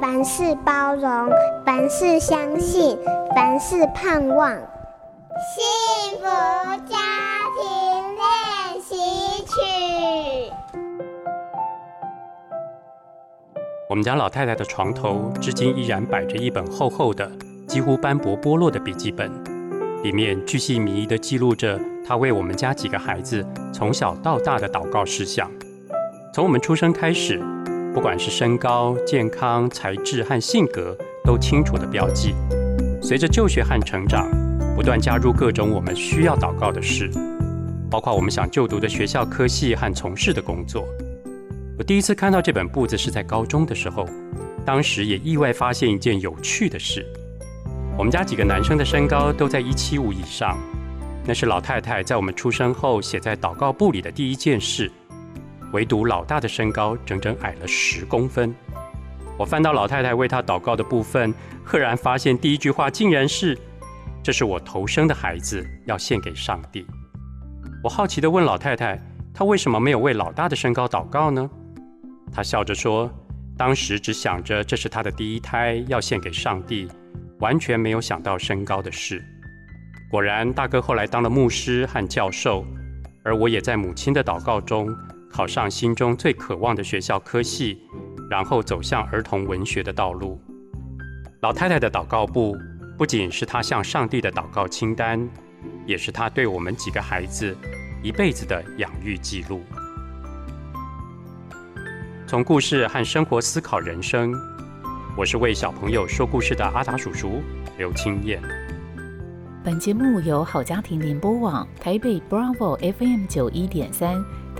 凡事包容，凡事相信，凡事盼望。幸福家庭练习曲。我们家老太太的床头，至今依然摆着一本厚厚的、几乎斑驳剥落的笔记本，里面巨细靡遗的记录着她为我们家几个孩子从小到大的祷告事项，从我们出生开始。不管是身高、健康、才智和性格，都清楚的标记。随着就学和成长，不断加入各种我们需要祷告的事，包括我们想就读的学校科系和从事的工作。我第一次看到这本簿子是在高中的时候，当时也意外发现一件有趣的事：我们家几个男生的身高都在一七五以上，那是老太太在我们出生后写在祷告簿里的第一件事。唯独老大的身高整整矮了十公分。我翻到老太太为他祷告的部分，赫然发现第一句话竟然是：“这是我头生的孩子，要献给上帝。”我好奇地问老太太：“她为什么没有为老大的身高祷告呢？”她笑着说：“当时只想着这是她的第一胎，要献给上帝，完全没有想到身高的事。”果然，大哥后来当了牧师和教授，而我也在母亲的祷告中。考上心中最渴望的学校科系，然后走向儿童文学的道路。老太太的祷告簿不仅是她向上帝的祷告清单，也是她对我们几个孩子一辈子的养育记录。从故事和生活思考人生，我是为小朋友说故事的阿达叔叔刘清燕。本节目由好家庭联播网台北 Bravo FM 九一点三。